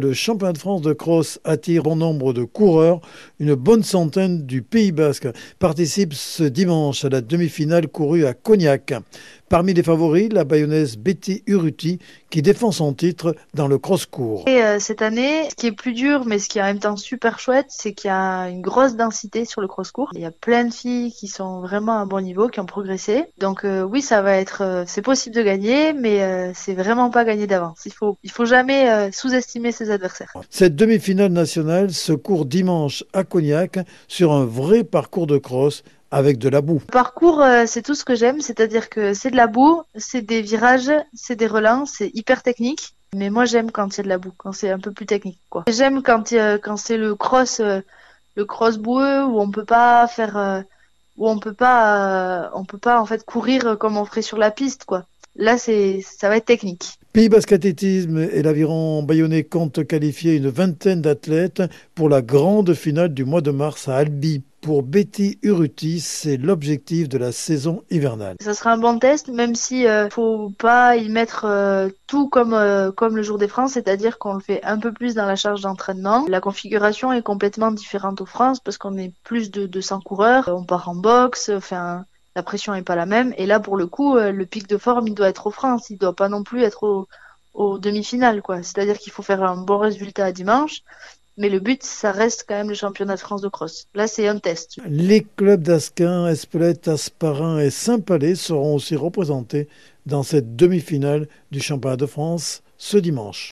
Le championnat de France de cross attire en nombre de coureurs. Une bonne centaine du Pays Basque participe ce dimanche à la demi-finale courue à Cognac. Parmi les favoris, la bayonnaise Betty Uruti qui défend son titre dans le cross-court. Euh, cette année, ce qui est plus dur, mais ce qui est en même temps super chouette, c'est qu'il y a une grosse densité sur le cross-court. Il y a plein de filles qui sont vraiment à bon niveau, qui ont progressé. Donc euh, oui, ça va être, euh, c'est possible de gagner, mais euh, c'est vraiment pas gagné d'avance. Il faut, il faut jamais sous-estimer ses adversaires. Cette demi-finale nationale se court dimanche à Cognac sur un vrai parcours de cross avec de la boue. Le parcours, euh, c'est tout ce que j'aime, c'est-à-dire que c'est de la boue, c'est des virages, c'est des relents, c'est hyper technique. Mais moi, j'aime quand il y a de la boue, quand c'est un peu plus technique, quoi. J'aime quand, a- quand c'est le cross, euh, le cross boueux où on peut pas faire, euh, où on peut pas, euh, on peut pas en fait courir comme on ferait sur la piste, quoi. Là, c'est, ça va être technique. Pays Basque Athlétisme et l'aviron bayonnais comptent qualifier une vingtaine d'athlètes pour la grande finale du mois de mars à Albi. Pour Betty Uruti, c'est l'objectif de la saison hivernale. Ça sera un bon test, même si euh, faut pas y mettre euh, tout comme euh, comme le jour des France, c'est-à-dire qu'on le fait un peu plus dans la charge d'entraînement. La configuration est complètement différente aux France parce qu'on est plus de 200 coureurs, on part en boxe, enfin la pression est pas la même. Et là pour le coup, euh, le pic de forme il doit être aux France, il doit pas non plus être au, aux demi-finales quoi. C'est-à-dire qu'il faut faire un bon résultat à dimanche. Mais le but, ça reste quand même le championnat de France de cross. Là, c'est un test. Les clubs d'Asquin, Espelette, Asparin et Saint-Palais seront aussi représentés dans cette demi-finale du championnat de France ce dimanche.